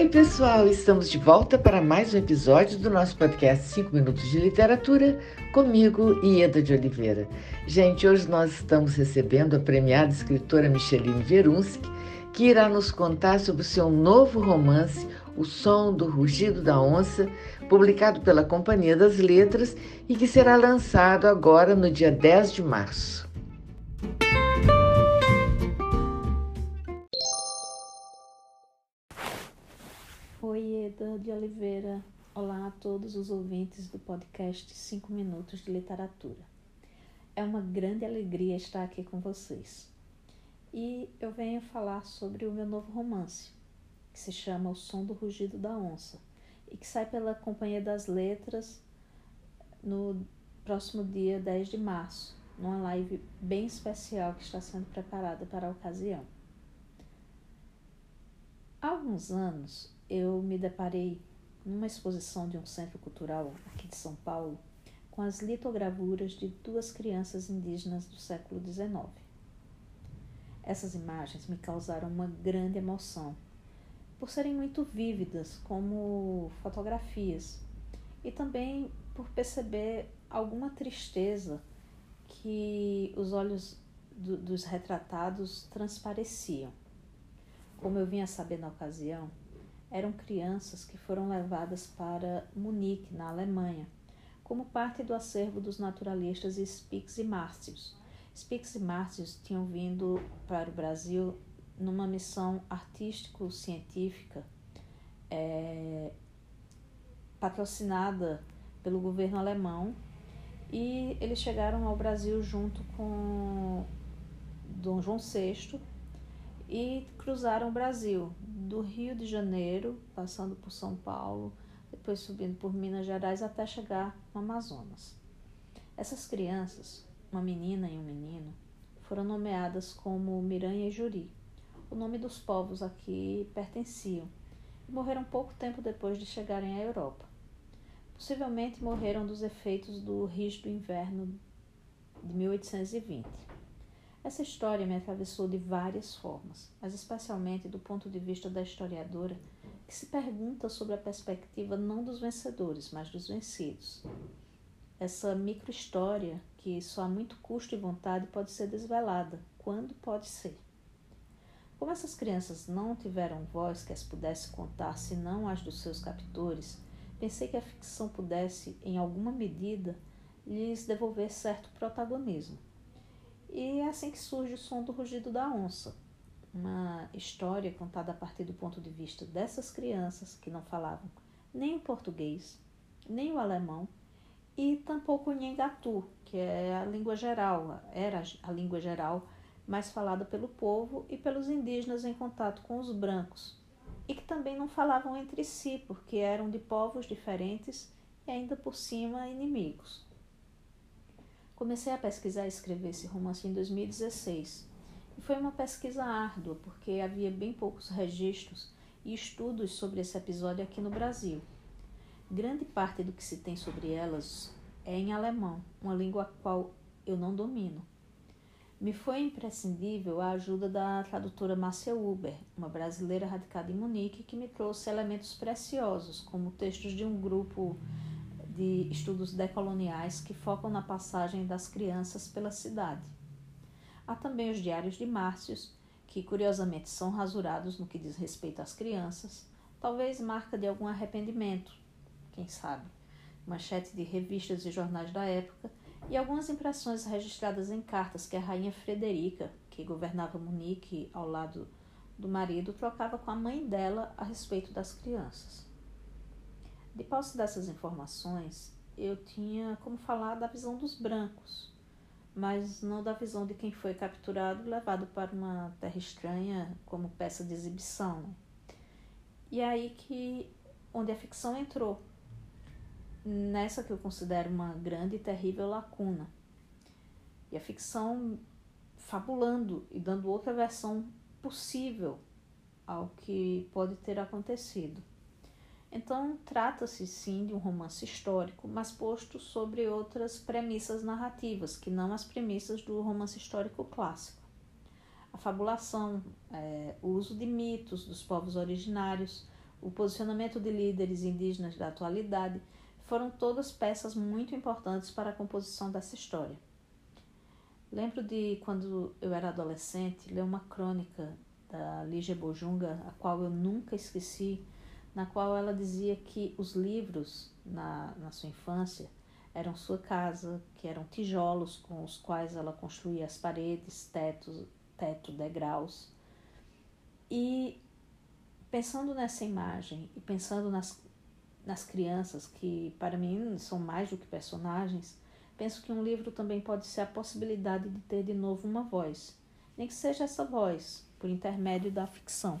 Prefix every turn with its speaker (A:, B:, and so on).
A: Oi, pessoal! Estamos de volta para mais um episódio do nosso podcast 5 Minutos de Literatura, comigo, Ieda de Oliveira. Gente, hoje nós estamos recebendo a premiada escritora Micheline Verunski, que irá nos contar sobre o seu novo romance, O Som do Rugido da Onça, publicado pela Companhia das Letras e que será lançado agora no dia 10 de março.
B: Oi, Eda de Oliveira. Olá a todos os ouvintes do podcast 5 Minutos de Literatura. É uma grande alegria estar aqui com vocês. E eu venho falar sobre o meu novo romance, que se chama O Som do Rugido da Onça, e que sai pela Companhia das Letras no próximo dia 10 de março, numa live bem especial que está sendo preparada para a ocasião. Há alguns anos eu me deparei numa exposição de um centro cultural aqui de São Paulo com as litogravuras de duas crianças indígenas do século XIX. Essas imagens me causaram uma grande emoção, por serem muito vívidas como fotografias, e também por perceber alguma tristeza que os olhos do, dos retratados transpareciam. Como eu vinha saber na ocasião, eram crianças que foram levadas para Munique, na Alemanha, como parte do acervo dos naturalistas Spix e Márcios. Spix e Márcios tinham vindo para o Brasil numa missão artístico-científica é, patrocinada pelo governo alemão e eles chegaram ao Brasil junto com Dom João VI e cruzaram o Brasil, do Rio de Janeiro, passando por São Paulo, depois subindo por Minas Gerais até chegar no Amazonas. Essas crianças, uma menina e um menino, foram nomeadas como Miranha e Juri. O nome dos povos aqui pertenciam e morreram pouco tempo depois de chegarem à Europa. Possivelmente morreram dos efeitos do rígido inverno de 1820. Essa história me atravessou de várias formas, mas especialmente do ponto de vista da historiadora, que se pergunta sobre a perspectiva não dos vencedores, mas dos vencidos. Essa microhistória, que só a muito custo e vontade pode ser desvelada, quando pode ser. Como essas crianças não tiveram voz que as pudesse contar senão as dos seus captores, pensei que a ficção pudesse, em alguma medida, lhes devolver certo protagonismo. E é assim que surge o som do rugido da onça, uma história contada a partir do ponto de vista dessas crianças que não falavam nem o português, nem o alemão e tampouco o Nhengatu, que é a língua geral, era a língua geral mais falada pelo povo e pelos indígenas em contato com os brancos, e que também não falavam entre si, porque eram de povos diferentes e ainda por cima inimigos. Comecei a pesquisar e escrever esse romance em 2016. E foi uma pesquisa árdua, porque havia bem poucos registros e estudos sobre esse episódio aqui no Brasil. Grande parte do que se tem sobre elas é em alemão, uma língua a qual eu não domino. Me foi imprescindível a ajuda da tradutora Márcia Uber, uma brasileira radicada em Munique, que me trouxe elementos preciosos, como textos de um grupo de estudos decoloniais que focam na passagem das crianças pela cidade. Há também os diários de Márcios, que curiosamente são rasurados no que diz respeito às crianças, talvez marca de algum arrependimento, quem sabe, manchete de revistas e jornais da época, e algumas impressões registradas em cartas que a rainha Frederica, que governava Munique ao lado do marido, trocava com a mãe dela a respeito das crianças. De posse dessas informações, eu tinha como falar da visão dos brancos, mas não da visão de quem foi capturado e levado para uma terra estranha como peça de exibição. Né? E é aí que onde a ficção entrou, nessa que eu considero uma grande e terrível lacuna. E a ficção fabulando e dando outra versão possível ao que pode ter acontecido. Então, trata-se sim de um romance histórico, mas posto sobre outras premissas narrativas, que não as premissas do romance histórico clássico. A fabulação, é, o uso de mitos dos povos originários, o posicionamento de líderes indígenas da atualidade foram todas peças muito importantes para a composição dessa história. Lembro de quando eu era adolescente, ler uma crônica da Lígia Bojunga, a qual eu nunca esqueci, na qual ela dizia que os livros na, na sua infância eram sua casa, que eram tijolos com os quais ela construía as paredes, tetos, teto, degraus. E pensando nessa imagem e pensando nas, nas crianças, que para mim são mais do que personagens, penso que um livro também pode ser a possibilidade de ter de novo uma voz, nem que seja essa voz, por intermédio da ficção.